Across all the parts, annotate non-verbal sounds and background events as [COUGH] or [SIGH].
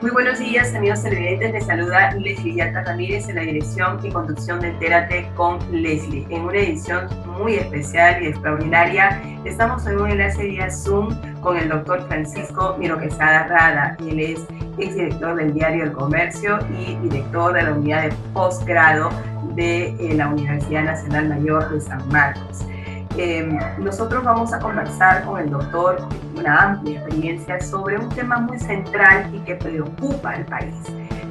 Muy buenos días, amigos televidentes. Les saluda Leslie Yalta Ramírez en la dirección y conducción de Entérate con Leslie. En una edición muy especial y extraordinaria, estamos en un enlace vía Zoom con el doctor Francisco Miro Quesada Rada. Él es exdirector del Diario El Comercio y director de la unidad de posgrado de eh, la Universidad Nacional Mayor de San Marcos. Em, nosotros vamos a conversar con el doctor, una amplia experiencia, sobre un tema muy central y que preocupa al país.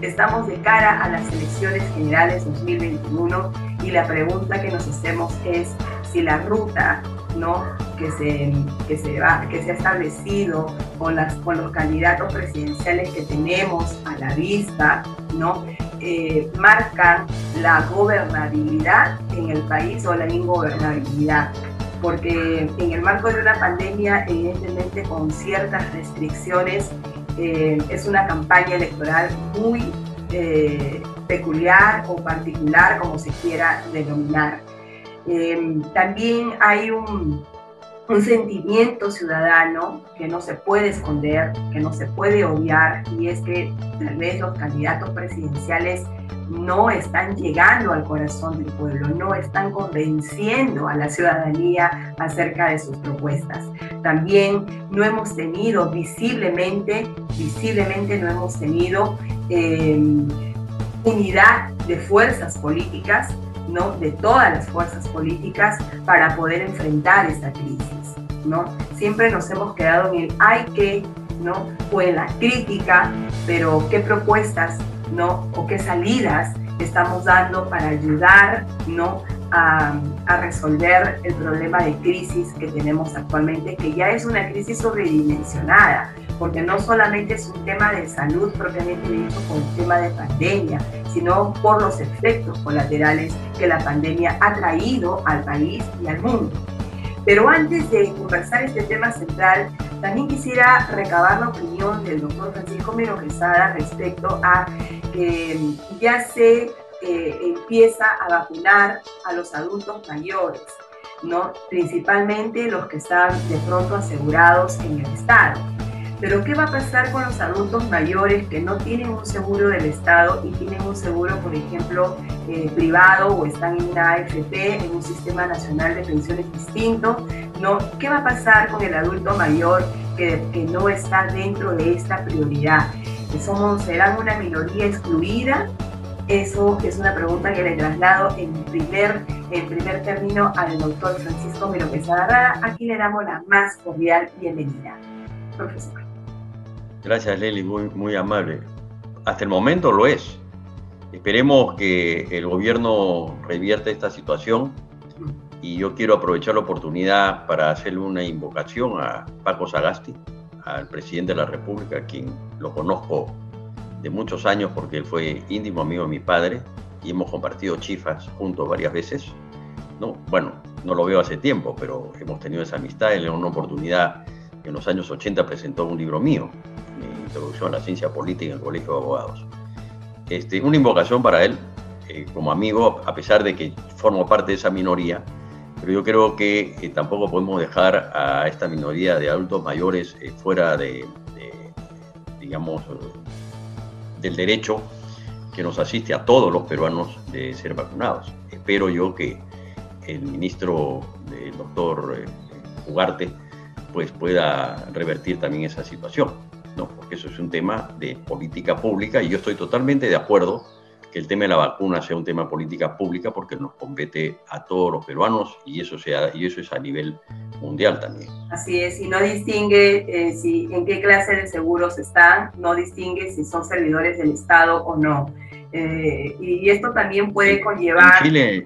Estamos de cara a las elecciones generales 2021 y la pregunta que nos hacemos es si la ruta ¿no? que, se, que, se va, que se ha establecido con, las, con los candidatos presidenciales que tenemos a la vista, ¿no? Eh, la gobernabilidad en el país o la ingobernabilidad porque en el marco de una pandemia, evidentemente con ciertas restricciones, eh, es una campaña electoral muy eh, peculiar o particular, como se quiera denominar. Eh, también hay un, un sentimiento ciudadano que no se puede esconder, que no se puede obviar, y es que tal vez los candidatos presidenciales no están llegando al corazón del pueblo, no están convenciendo a la ciudadanía acerca de sus propuestas. También no hemos tenido visiblemente, visiblemente no hemos tenido em, unidad de fuerzas políticas, ¿no? de todas las fuerzas políticas para poder enfrentar esta crisis. Siempre nos hemos quedado en el hay que, ¿no? o en la crítica, pero qué propuestas ¿no? O qué salidas estamos dando para ayudar, ¿no? A, resolver el problema de crisis que tenemos actualmente, que ya es una crisis sobredimensionada, porque no solamente es un tema de salud propiamente dicho con el tema de pandemia, sino por los efectos colaterales que la pandemia ha traído al país y al mundo. Pero antes de conversar este tema central, también quisiera recabar la opinión del doctor Francisco Mero Quesada respecto a que ya se eh, empieza a vacunar a los adultos mayores, ¿no? principalmente los que están de pronto asegurados en el Estado. Pero ¿qué va a pasar con los adultos mayores que no tienen un seguro del Estado y tienen un seguro, por ejemplo, eh, privado o están en una AFP, en un sistema nacional de pensiones distinto? ¿no? ¿Qué va a pasar con el adulto mayor que, no está dentro de esta prioridad? ¿Somos, ¿Serán una minoría excluida? Eso es una pregunta que le traslado en primer, en primer término al doctor Francisco Miro Quesada Aquí le damos la más cordial bienvenida. Profesor. Gracias, Leli, muy, muy amable. Hasta el momento lo es. Esperemos que el gobierno revierta esta situación y yo quiero aprovechar la oportunidad para hacerle una invocación a Paco Sagasti, al presidente de la República, quien lo conozco de muchos años porque él fue íntimo amigo de mi padre y hemos compartido chifas juntos varias veces. No, bueno, no lo veo hace tiempo, pero hemos tenido esa amistad. Él en una oportunidad en los años 80 presentó un libro mío, introducción a la ciencia política en el Colegio de Abogados. Este, una invocación para él eh, como amigo, a pesar de que formo parte de esa minoría, pero yo creo que eh, tampoco podemos dejar a esta minoría de adultos mayores eh, fuera de, digamos, del derecho que nos asiste a todos los peruanos de ser vacunados. Espero yo que el ministro, el doctor Ugarte, pues pueda revertir también esa situación, ¿no? Porque eso es un tema de política pública y yo estoy totalmente de acuerdo que el tema de la vacuna sea un tema de política pública porque nos compete a todos los peruanos y eso, sea, y eso es a nivel mundial también. Así es, y no distingue eh, si, en qué clase de seguros están, no distingue si son servidores del Estado o no. Eh, y, esto también puede conllevar... En Chile,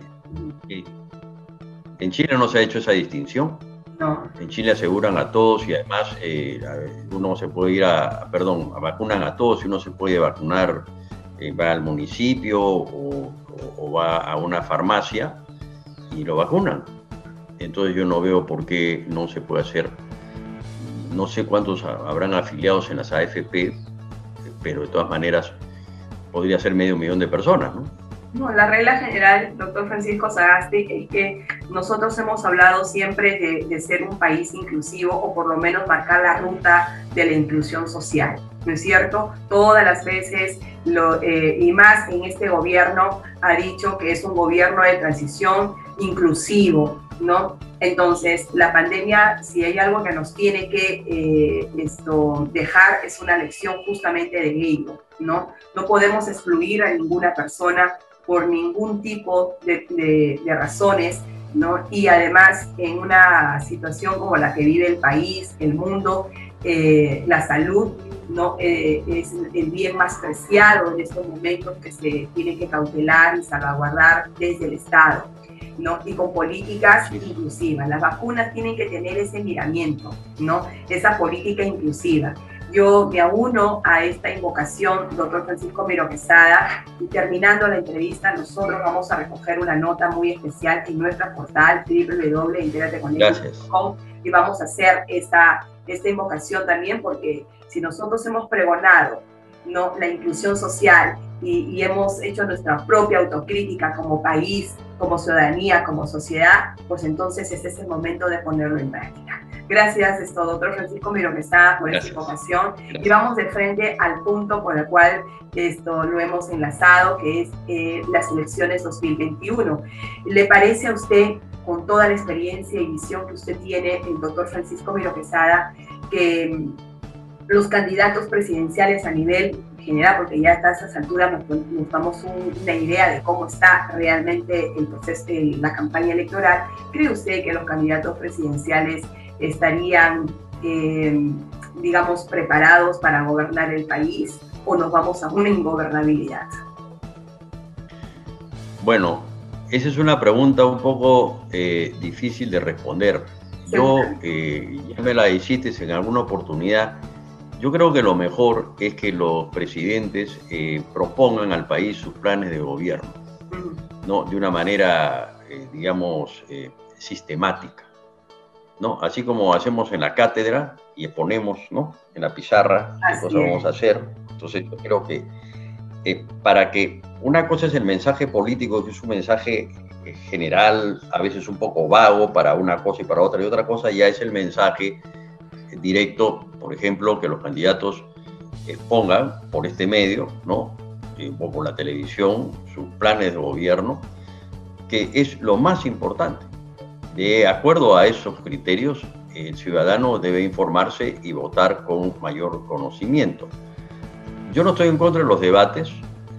en Chile no se ha hecho esa distinción. En Chile aseguran a todos y además eh, uno se puede ir a, perdón, vacunan a todos y uno se puede vacunar eh, va al municipio o, va a una farmacia y lo vacunan. Entonces yo no veo por qué no se puede hacer no sé cuántos habrán afiliados en las AFP, pero de todas maneras podría ser medio millón de personas, ¿no? No, la regla general, doctor Francisco Sagasti, es que nosotros hemos hablado siempre de, ser un país inclusivo o por lo menos marcar la ruta de la inclusión social, ¿no es cierto? Todas las veces, lo, eh, y más en este gobierno, ha dicho que es un gobierno de transición inclusivo, ¿no? Entonces, la pandemia, si hay algo que nos tiene que eh, esto, dejar, es una lección justamente de ello, ¿no? No podemos excluir a ninguna persona por ningún tipo de, razones, ¿no? Y además, en una situación como la que vive el país, el mundo, eh, la salud ¿no? Eh, es el bien más preciado en estos momentos que se tiene que cautelar y salvaguardar desde el Estado. ¿no? y con políticas inclusivas. Las vacunas tienen que tener ese miramiento, ¿no? esa política inclusiva. Yo me uno a esta invocación, doctor Francisco Miro Quesada, y terminando la entrevista, nosotros vamos a recoger una nota muy especial en nuestra portal www.interateconecta.com y vamos a hacer esta, esta invocación también porque si nosotros hemos pregonado ¿no? la inclusión social y, hemos hecho nuestra propia autocrítica como país, como ciudadanía, como sociedad, pues entonces ese es el momento de ponerlo en práctica. Gracias, esto, doctor Francisco Miromesa, por esta invocación. Y vamos de frente al punto por el cual esto lo hemos enlazado, que es eh, las elecciones 2021. ¿Le parece a usted, con toda la experiencia y visión que usted tiene, el doctor Francisco Miro que mm, los candidatos presidenciales a nivel general, porque ya a esas alturas nos, nos damos una idea de cómo está realmente el proceso, la campaña electoral, ¿cree usted que los candidatos presidenciales estarían, eh, digamos, preparados para gobernar el país o nos vamos a una ingobernabilidad? Bueno, esa es una pregunta un poco eh, difícil de responder. Yo, eh, ya me la hiciste en alguna oportunidad, yo creo que lo mejor es que los presidentes propongan al país sus planes de gobierno, ¿no? de una manera, digamos, sistemática. ¿No? Así como hacemos en la cátedra y exponemos, ¿no? En la pizarra qué cosas vamos a hacer. Entonces yo creo que eh, para que una cosa es el mensaje político, que es un mensaje eh, general, a veces un poco vago para una cosa y para otra, y otra cosa ya es el mensaje directo, por ejemplo, que los candidatos expongan por este medio, ¿no? Eh, o por la televisión, sus planes de gobierno, que es lo más importante. De acuerdo a esos criterios, el ciudadano debe informarse y votar con mayor conocimiento. Yo no estoy en contra de los debates,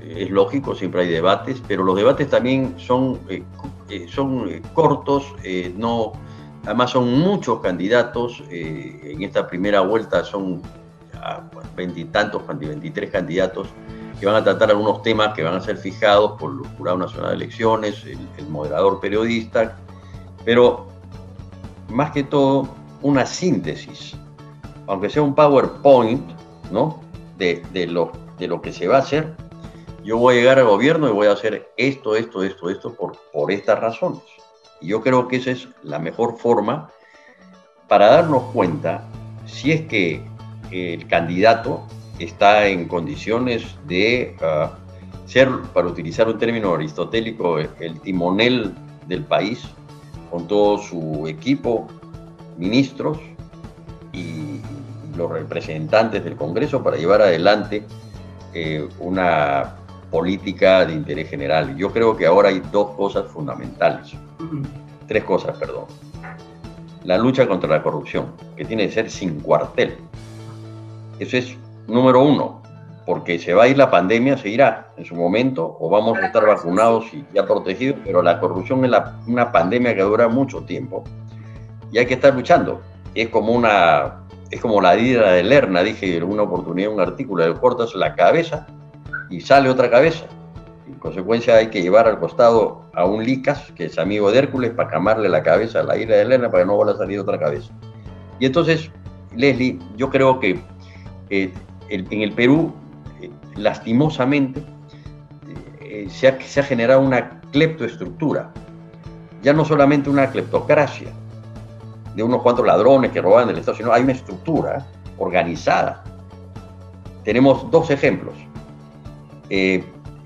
es lógico, siempre hay debates, pero los debates también son, eh, eh, son eh, cortos, no, además son muchos candidatos, en esta primera vuelta son veintitantos, veintitrés candidatos que van a tratar algunos temas que van a ser fijados por el Jurado Nacional de Elecciones, el moderador periodista, pero más que todo una síntesis, aunque sea un PowerPoint, ¿no? De, lo, de lo que se va a hacer. Yo voy a llegar al gobierno y voy a hacer esto, esto, esto, esto por, por estas razones. Y yo creo que esa es la mejor forma para darnos cuenta si es que el candidato está en condiciones de ah, ser, para utilizar un término aristotélico, el timonel del país, con todo su equipo, ministros y los representantes del Congreso para llevar adelante eh, una política de interés general. Yo creo que ahora hay dos cosas fundamentales, tres cosas, perdón. La lucha contra la corrupción, que tiene que ser sin cuartel. Eso es número uno porque se va a ir la pandemia, se irá en su momento, o vamos a estar vacunados y ya protegidos, pero la corrupción es una pandemia que dura mucho tiempo y hay que estar luchando. Es como una, es como la hidra de Lerna, dije en una oportunidad un artículo, le cortas la cabeza y sale otra cabeza. En consecuencia hay que llevar al costado a un Licas, que es amigo de Hércules, para camarle la cabeza a la hidra de Lerna para que no vuelva a salir otra cabeza. Y entonces, Leslie, yo creo que eh, en el Perú lastimosamente, eh, se, ha, generado una cleptoestructura, ya no solamente una cleptocracia, de unos cuantos ladrones que roban del Estado, sino hay una estructura organizada. Tenemos dos ejemplos. Eh,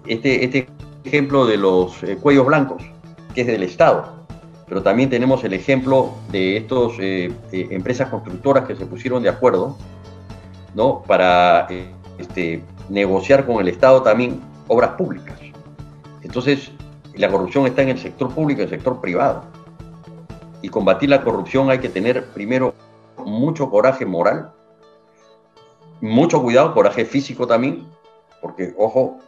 este, este ejemplo de los eh, cuellos blancos, que es del Estado, pero también tenemos el ejemplo de estas empresas constructoras que se pusieron de acuerdo ¿no? para este, negociar con el Estado también obras públicas. Entonces, la corrupción está en el sector público y el sector privado. Y combatir la corrupción hay que tener primero mucho coraje moral, mucho cuidado, coraje físico también, porque, ojo,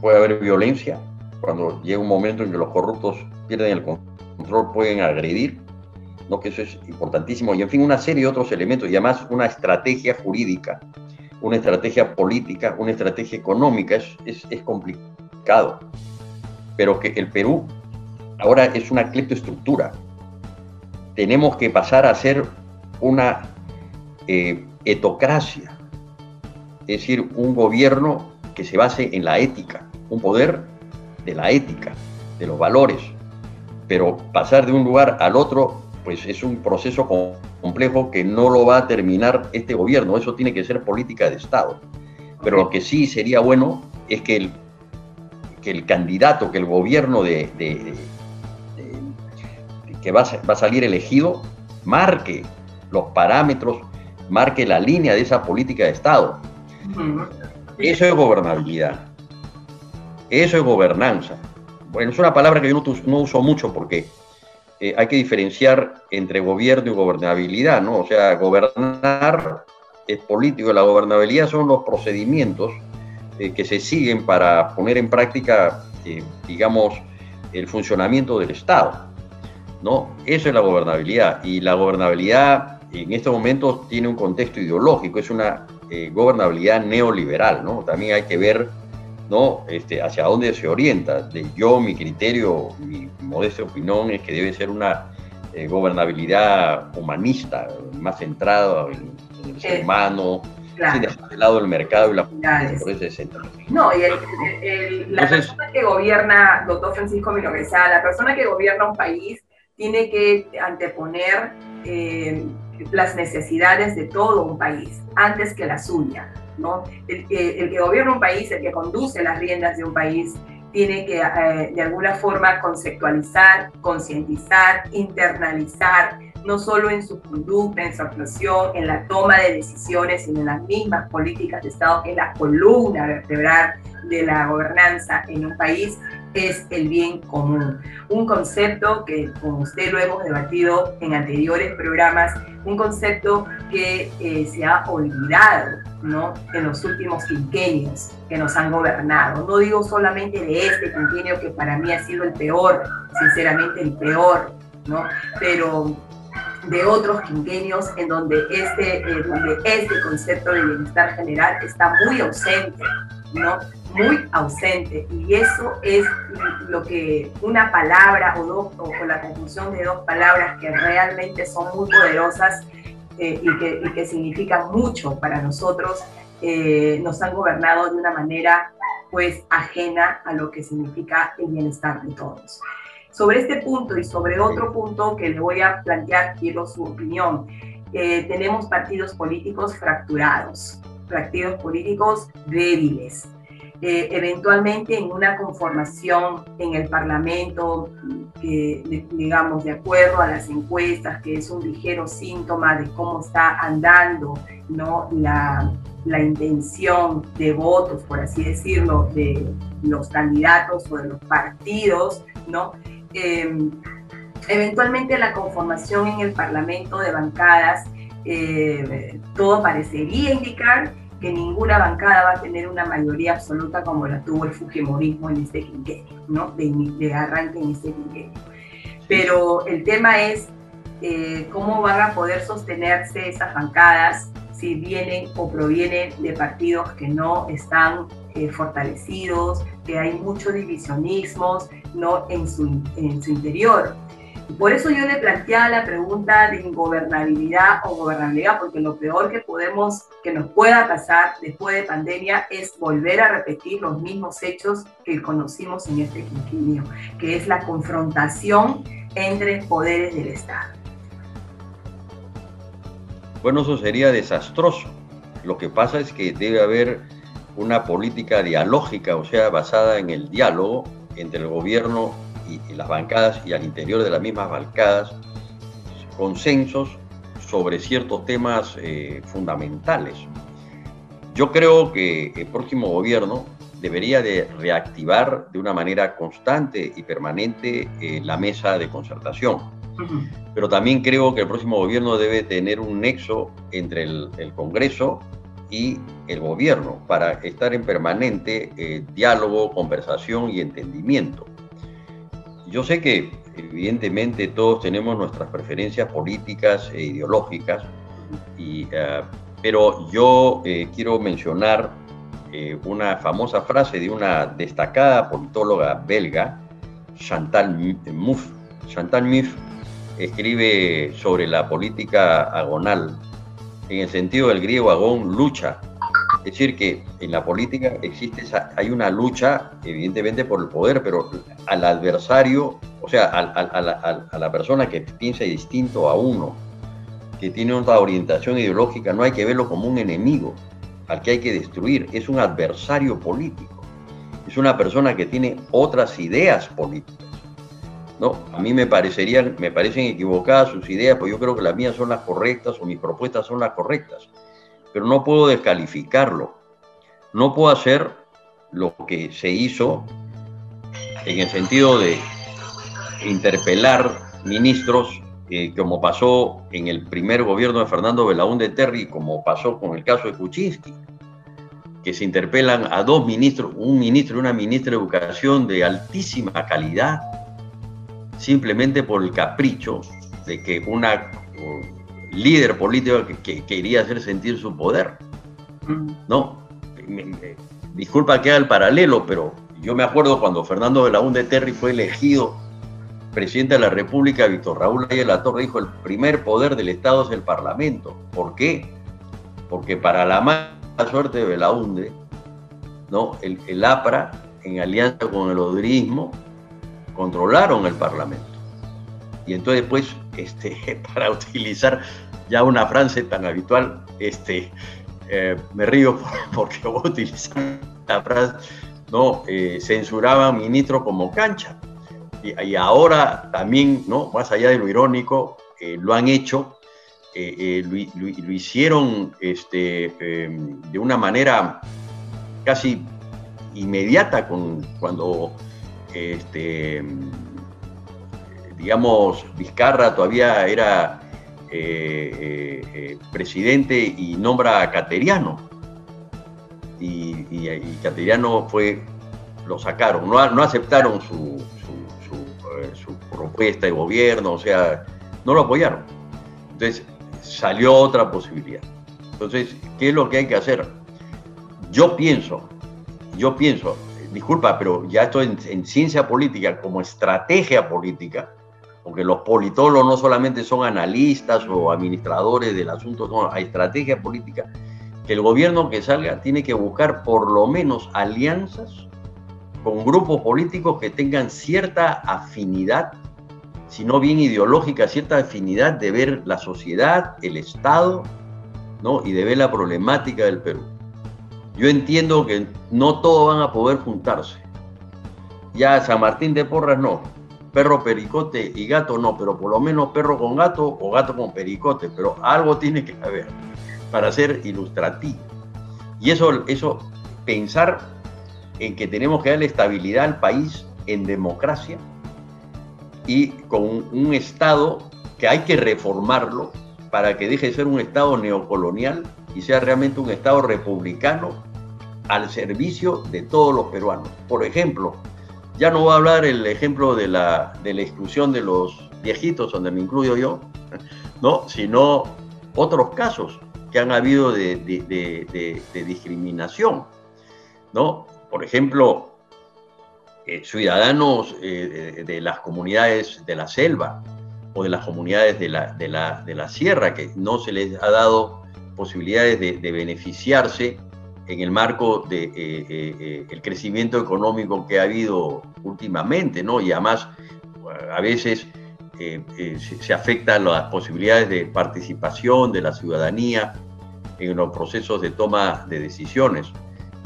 puede haber violencia. Cuando llega un momento en que los corruptos pierden el control, pueden agredir, ¿no? que eso es importantísimo. Y en fin, una serie de otros elementos, y además una estrategia jurídica, una estrategia política, una estrategia económica, es, es, complicado. Pero que el Perú ahora es una cleptoestructura. Tenemos que pasar a ser una eh, etocracia, es decir, un gobierno que se base en la ética, un poder de la ética, de los valores. Pero pasar de un lugar al otro, pues es un proceso complejo que no lo va a terminar este gobierno. Eso tiene que ser política de Estado. Pero lo que sí sería bueno es que el, que el candidato, que el gobierno de, que va va a salir elegido, marque los parámetros, marque la línea de esa política de Estado. Eso es gobernabilidad. Eso es gobernanza. Bueno, es una palabra que yo no, uso mucho porque eh, hay que diferenciar entre gobierno y gobernabilidad, ¿no? O sea, gobernar es político, la gobernabilidad son los procedimientos eh, que se siguen para poner en práctica, eh, digamos, el funcionamiento del Estado, ¿no? Eso es la gobernabilidad. Y la gobernabilidad en estos momentos tiene un contexto ideológico, es una gobernabilidad neoliberal, ¿no? También hay que ver, ¿no? Este, hacia dónde se orienta. De yo, mi criterio, mi modesta opinión es que debe ser una eh, gobernabilidad humanista, más centrada en, el ser humano, sin dejar de lado el mercado y la por ese centro. No, y el, la persona que gobierna, doctor Francisco Miloguesa, la persona que gobierna un país tiene que anteponer eh, las necesidades de todo un país antes que la suya. ¿No? El, que gobierna un país, el que conduce las riendas de un país, tiene que eh, de alguna forma conceptualizar, concientizar, internalizar, no solo en su conducta, en su actuación, en la toma de decisiones, sino en las mismas políticas de Estado, que es la columna vertebral de la gobernanza en un país, es el bien común. Un concepto que con usted lo hemos debatido en anteriores programas, un concepto que eh, se ha olvidado ¿no? en los últimos quinquenios que nos han gobernado. No digo solamente de este quinquenio que para mí ha sido el peor, sinceramente el peor, ¿no? pero de otros quinquenios en donde este, eh, donde este concepto de bienestar general está muy ausente, ¿no? muy ausente y eso es lo que una palabra o dos o, la conjunción de dos palabras que realmente son muy poderosas eh, y, que, y, que, significan mucho para nosotros eh, nos han gobernado de una manera pues ajena a lo que significa el bienestar de todos. Sobre este punto y sobre otro punto que le voy a plantear, quiero su opinión. Eh, tenemos partidos políticos fracturados, partidos políticos débiles, eh, eventualmente en una conformación en el Parlamento, digamos, de acuerdo a las encuestas, que es un ligero síntoma de cómo está andando ¿no? la, la intención de votos, por así decirlo, de los candidatos o de los partidos, ¿no? Em, eventualmente la conformación en el Parlamento de bancadas, eh, todo parecería indicar que ninguna bancada va a tener una mayoría absoluta como la tuvo el Fujimorismo en este quinquenio, ¿no? de, arranque en este quinquenio. Pero el tema es eh, cómo van a poder sostenerse esas bancadas si vienen o provienen de partidos que no están eh, fortalecidos, que hay muchos divisionismos ¿no? en, su, en su interior. Por eso yo le planteaba la pregunta de ingobernabilidad o gobernabilidad, porque lo peor que podemos, que nos pueda pasar después de pandemia es volver a repetir los mismos hechos que conocimos en este quinquenio, que es la confrontación entre poderes del Estado. Bueno, eso sería desastroso. Lo que pasa es que debe haber una política dialógica, o sea, basada en el diálogo entre el gobierno y, las bancadas y al interior de las mismas bancadas, consensos sobre ciertos temas eh, fundamentales. Yo creo que el próximo gobierno debería de reactivar de una manera constante y permanente eh, la mesa de concertación pero también creo que el próximo gobierno debe tener un nexo entre el, Congreso y el gobierno para estar en permanente eh, diálogo, conversación y entendimiento. Yo sé que evidentemente todos tenemos nuestras preferencias políticas e ideológicas, eh, pero yo eh, quiero mencionar una famosa frase de una destacada politóloga belga, Chantal Mouffe, Chantal Mouffe escribe sobre la política agonal, en el sentido del griego agón, lucha. Es decir, que en la política existe hay una lucha, evidentemente, por el poder, pero al adversario, o sea, a, la, persona que piensa distinto a uno, que tiene otra orientación ideológica, no hay que verlo como un enemigo al que hay que destruir, es un adversario político, es una persona que tiene otras ideas políticas. No, a mí me parecerían, me parecen equivocadas sus ideas, pues yo creo que las mías son las correctas o mis propuestas son las correctas. Pero no puedo descalificarlo. No puedo hacer lo que se hizo en el sentido de interpelar ministros, eh, como pasó en el primer gobierno de Fernando Belaúnde Terry, como pasó con el caso de Kuczynski, que se interpelan a dos ministros, un ministro y una ministra de Educación de altísima calidad, simplemente por el capricho de que una líder político que, quería hacer sentir su poder. No, disculpa que haga el paralelo, pero yo me acuerdo cuando Fernando de la Terry fue elegido presidente de la República, Víctor Raúl Ayala la Torre dijo, el primer poder del Estado es el Parlamento. ¿Por qué? Porque para la mala suerte de Belaunde, ¿no? el, el APRA, en alianza con el odrismo, controlaron el Parlamento. Y entonces, pues, este, [LAUGHS] para utilizar ya una frase tan habitual, este, eh, me río [LAUGHS] porque voy a utilizar la frase, ¿no? Eh, ministros como cancha. Y, ahora también, ¿no? Más allá de lo irónico, eh, lo han hecho, lo, lo, hicieron este, em, de una manera casi inmediata con, cuando este, digamos, Vizcarra todavía era eh, eh, eh, presidente y nombra a Cateriano. Y, Cateriano fue, lo sacaron, no, aceptaron su, su, propuesta de gobierno, o sea, no lo apoyaron. Entonces salió otra posibilidad. Entonces, ¿qué es lo que hay que hacer? Yo pienso, yo pienso, disculpa, pero ya esto en, ciencia política, como estrategia política, porque los politólogos no solamente son analistas o administradores del asunto, no, hay estrategia política, que el gobierno que salga tiene que buscar por lo menos alianzas con grupos políticos que tengan cierta afinidad, si no bien ideológica, cierta afinidad de ver la sociedad, el Estado, ¿no? y de ver la problemática del Perú. Yo entiendo que no todos van a poder juntarse. Ya San Martín de Porras no, perro pericote y gato no, pero por lo menos perro con gato o gato con pericote, pero algo tiene que haber para ser ilustrativo. Y eso, eso pensar en que tenemos que darle estabilidad al país en democracia y con un Estado que hay que reformarlo para que deje de ser un Estado neocolonial y sea realmente un Estado republicano al servicio de todos los peruanos. Por ejemplo, ya no voy a hablar el ejemplo de la, de la exclusión de los viejitos, donde me incluyo yo, ¿no? sino otros casos que han habido de, discriminación. ¿no? Por ejemplo, eh, ciudadanos eh, de, las comunidades de la selva o de las comunidades de la, de la, de la sierra, que no se les ha dado posibilidades de, beneficiarse en el marco del de, eh, eh, eh, crecimiento económico que ha habido últimamente, ¿no? Y además, a veces eh, eh, se, afectan las posibilidades de participación de la ciudadanía en los procesos de toma de decisiones.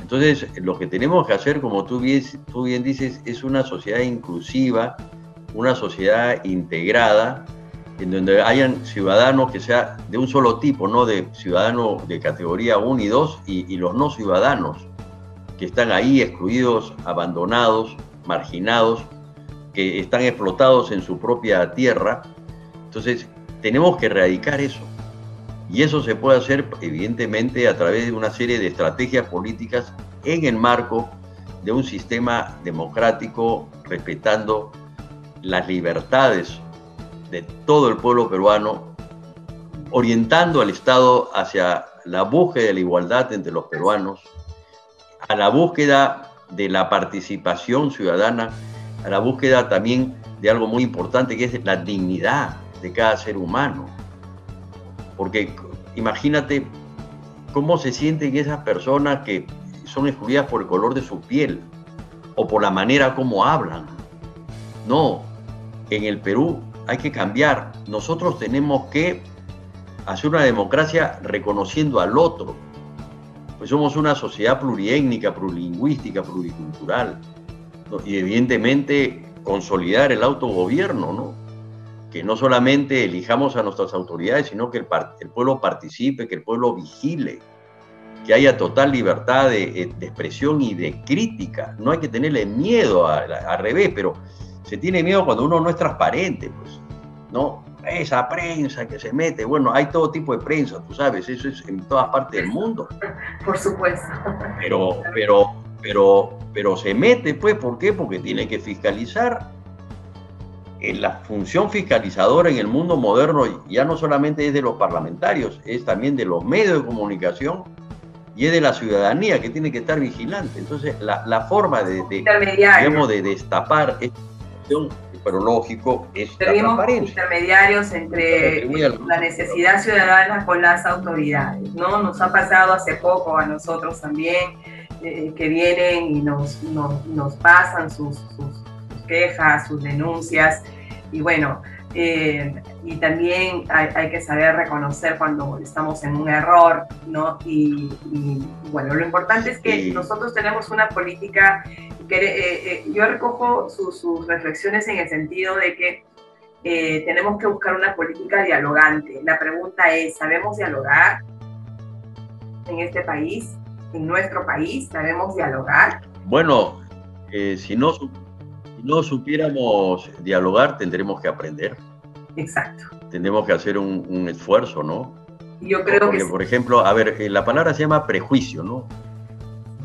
Entonces, lo que tenemos que hacer, como tú bien, tú bien dices, es una sociedad inclusiva, una sociedad integrada, en donde hayan ciudadanos que sea de un solo tipo, no de ciudadanos de categoría 1 y 2 y, los no ciudadanos que están ahí excluidos, abandonados, marginados, que están explotados en su propia tierra. Entonces, tenemos que erradicar eso. Y eso se puede hacer, evidentemente, a través de una serie de estrategias políticas en el marco de un sistema democrático, respetando las libertades de todo el pueblo peruano, orientando al Estado hacia la búsqueda de la igualdad entre los peruanos, a la búsqueda de la participación ciudadana, a la búsqueda también de algo muy importante que es la dignidad de cada ser humano. Porque imagínate cómo se sienten esas personas que son excluidas por el color de su piel o por la manera como hablan. No, en el Perú hay que cambiar. Nosotros tenemos que hacer una democracia reconociendo al otro. Pues somos una sociedad pluriétnica, plurilingüística, pluricultural. Y evidentemente consolidar el autogobierno, ¿no? Que no solamente elijamos a nuestras autoridades, sino que el, el pueblo participe, que el pueblo vigile, que haya total libertad de, expresión y de crítica. No hay que tenerle miedo al revés, pero se tiene miedo cuando uno no es transparente, pues, ¿no? Esa prensa que se mete, bueno, hay todo tipo de prensa, tú sabes, eso es en todas partes del mundo. Por supuesto. Pero, pero, pero, pero se mete, pues, ¿por qué? Porque tiene que fiscalizar. En la función fiscalizadora en el mundo moderno ya no solamente es de los parlamentarios, es también de los medios de comunicación y es de la ciudadanía que tiene que estar vigilante. Entonces, la, la forma de, de, digamos, de destapar pero lógico, es Tenemos intermediarios entre la necesidad ciudadana con las autoridades, ¿no? Nos ha pasado hace poco a nosotros también, eh, que vienen y nos, nos, pasan sus, sus, quejas, sus denuncias, y bueno, eh, y también hay, que saber reconocer cuando estamos en un error, ¿no? Y, bueno, lo importante es que nosotros tenemos una política que eh, eh, yo recojo sus reflexiones en el sentido de que tenemos que buscar una política dialogante. La pregunta es, ¿sabemos dialogar en este país, en nuestro país? ¿Sabemos dialogar? Bueno, si no no supiéramos dialogar, tendremos que aprender. Exacto. Tendremos que hacer un, esfuerzo, ¿no? Yo creo que. Por ejemplo, a ver, eh, la palabra se llama prejuicio, ¿no?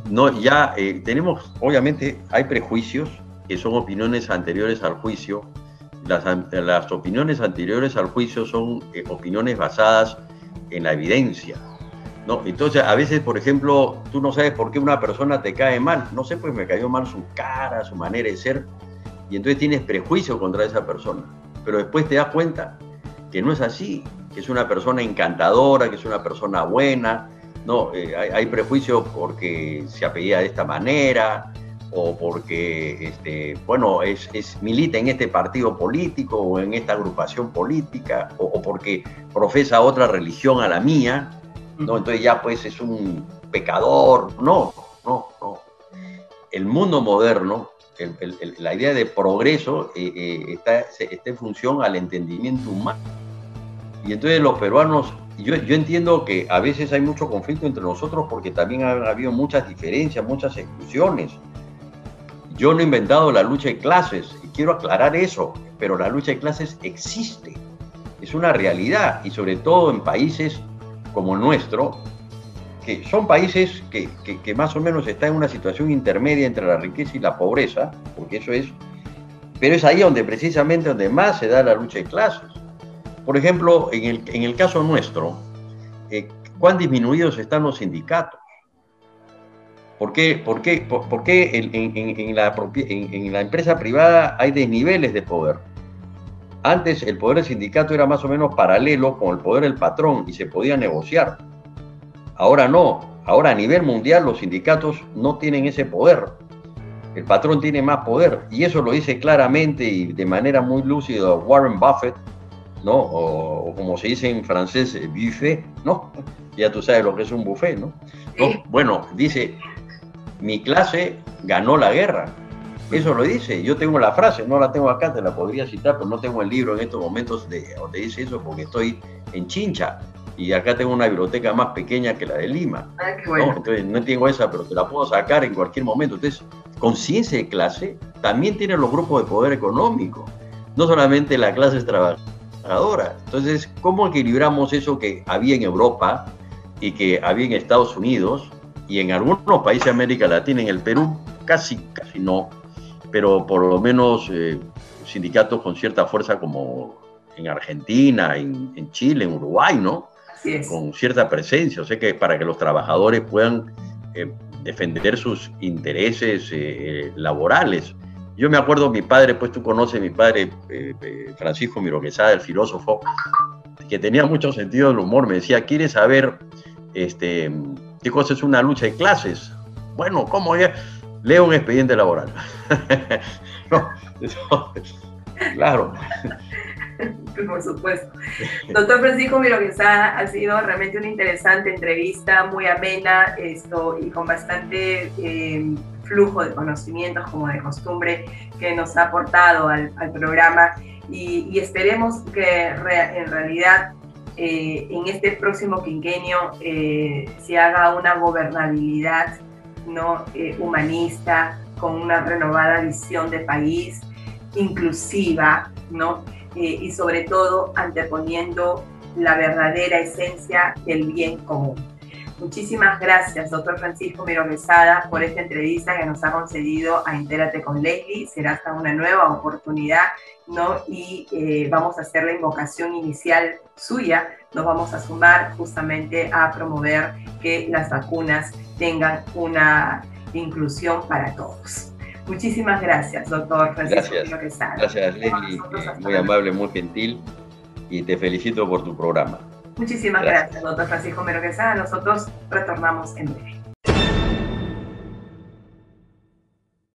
No, ya eh, tenemos, obviamente, hay prejuicios que son opiniones anteriores al juicio. Las, las opiniones anteriores al juicio son eh, opiniones basadas en la evidencia. ¿no? Entonces, a veces, por ejemplo, tú no sabes por qué una persona te cae mal. No sé, pues me cayó mal su cara, su manera de ser y entonces tienes prejuicio contra esa persona. Pero después te das cuenta que no es así, que es una persona encantadora, que es una persona buena. No, eh, hay, prejuicio porque se apellida de esta manera o porque, este, bueno, es, milita en este partido político o en esta agrupación política o, porque profesa otra religión a la mía. ¿no? Entonces ya pues es un pecador. No, no, no. El mundo moderno la idea de progreso eh, eh, está, está, en función al entendimiento humano. Y entonces los peruanos, yo, yo entiendo que a veces hay mucho conflicto entre nosotros porque también ha, habido muchas diferencias, muchas exclusiones. Yo no he inventado la lucha de clases, y quiero aclarar eso, pero la lucha de clases existe, es una realidad, y sobre todo en países como el nuestro, son países que, más o menos están en una situación intermedia entre la riqueza y la pobreza, porque eso es, pero es ahí donde precisamente donde más se da la lucha de clases. Por ejemplo, en el, en el caso nuestro, eh, ¿cuán disminuidos están los sindicatos? ¿Por qué, por qué, por, qué en, la, en, la, empresa privada hay desniveles de poder? Antes el poder del sindicato era más o menos paralelo con el poder del patrón y se podía negociar. Ahora no, ahora a nivel mundial los sindicatos no tienen ese poder. el patrón tiene más poder. Y eso lo dice claramente y de manera muy lúcida Warren Buffett, ¿no? O, como se dice en francés, buffet, ¿no? [LAUGHS] Ya tú sabes lo que es un buffet, ¿no? Bueno, dice, mi clase ganó la guerra. Eso lo dice. Yo tengo la frase, no la tengo acá, te la podría citar, pero no tengo el libro en estos momentos de, donde dice eso porque estoy en Chincha y acá tengo una biblioteca más pequeña que la de Lima. Ah, qué bueno. ¿no? Entonces no tengo esa, pero te la puedo sacar en cualquier momento. Entonces, conciencia de clase también tienen los grupos de poder económico, no solamente la clase trabajadora. Entonces, ¿cómo equilibramos eso que había en Europa y que había en Estados Unidos y en algunos países de América Latina, en el Perú casi, casi no, pero por lo menos eh, sindicatos con cierta fuerza como en Argentina, en Chile, en Uruguay, ¿no? Con cierta presencia. O sea que para que los trabajadores puedan eh, defender sus intereses eh, laborales. Yo me acuerdo, mi padre, pues tú conoces mi padre, eh, Francisco Miroquesada, el filósofo, que tenía mucho sentido del humor. Me decía, ¿quieres saber este, qué cosa es una lucha de clases? Bueno, ¿cómo es? Leo un expediente laboral. [LAUGHS] [LAUGHS] claro. [LAUGHS] por supuesto. Doctor Francisco Miroguesada, ha sido realmente una interesante entrevista, muy amena esto, y con bastante eh, flujo de conocimientos, como de costumbre, que nos ha aportado al, programa. Y, esperemos que en realidad eh, en este próximo quinquenio eh, se haga una gobernabilidad ¿no? humanista, con una renovada visión de país, inclusiva, ¿no? Eh, y sobre todo anteponiendo la verdadera esencia del bien común. Muchísimas gracias, doctor Francisco Miro por esta entrevista que nos ha concedido a Entérate con Leslie. Será hasta una nueva oportunidad, ¿no? Y eh, vamos a hacer la invocación inicial suya. Nos vamos a sumar justamente a promover que las vacunas tengan una inclusión para todos. Muchísimas gracias, doctor Francisco Gracias, gracias Leslie, eh, muy amable, muy gentil. Y te felicito por tu programa. Muchísimas gracias, doctor Francisco Mero Nosotros retornamos en breve.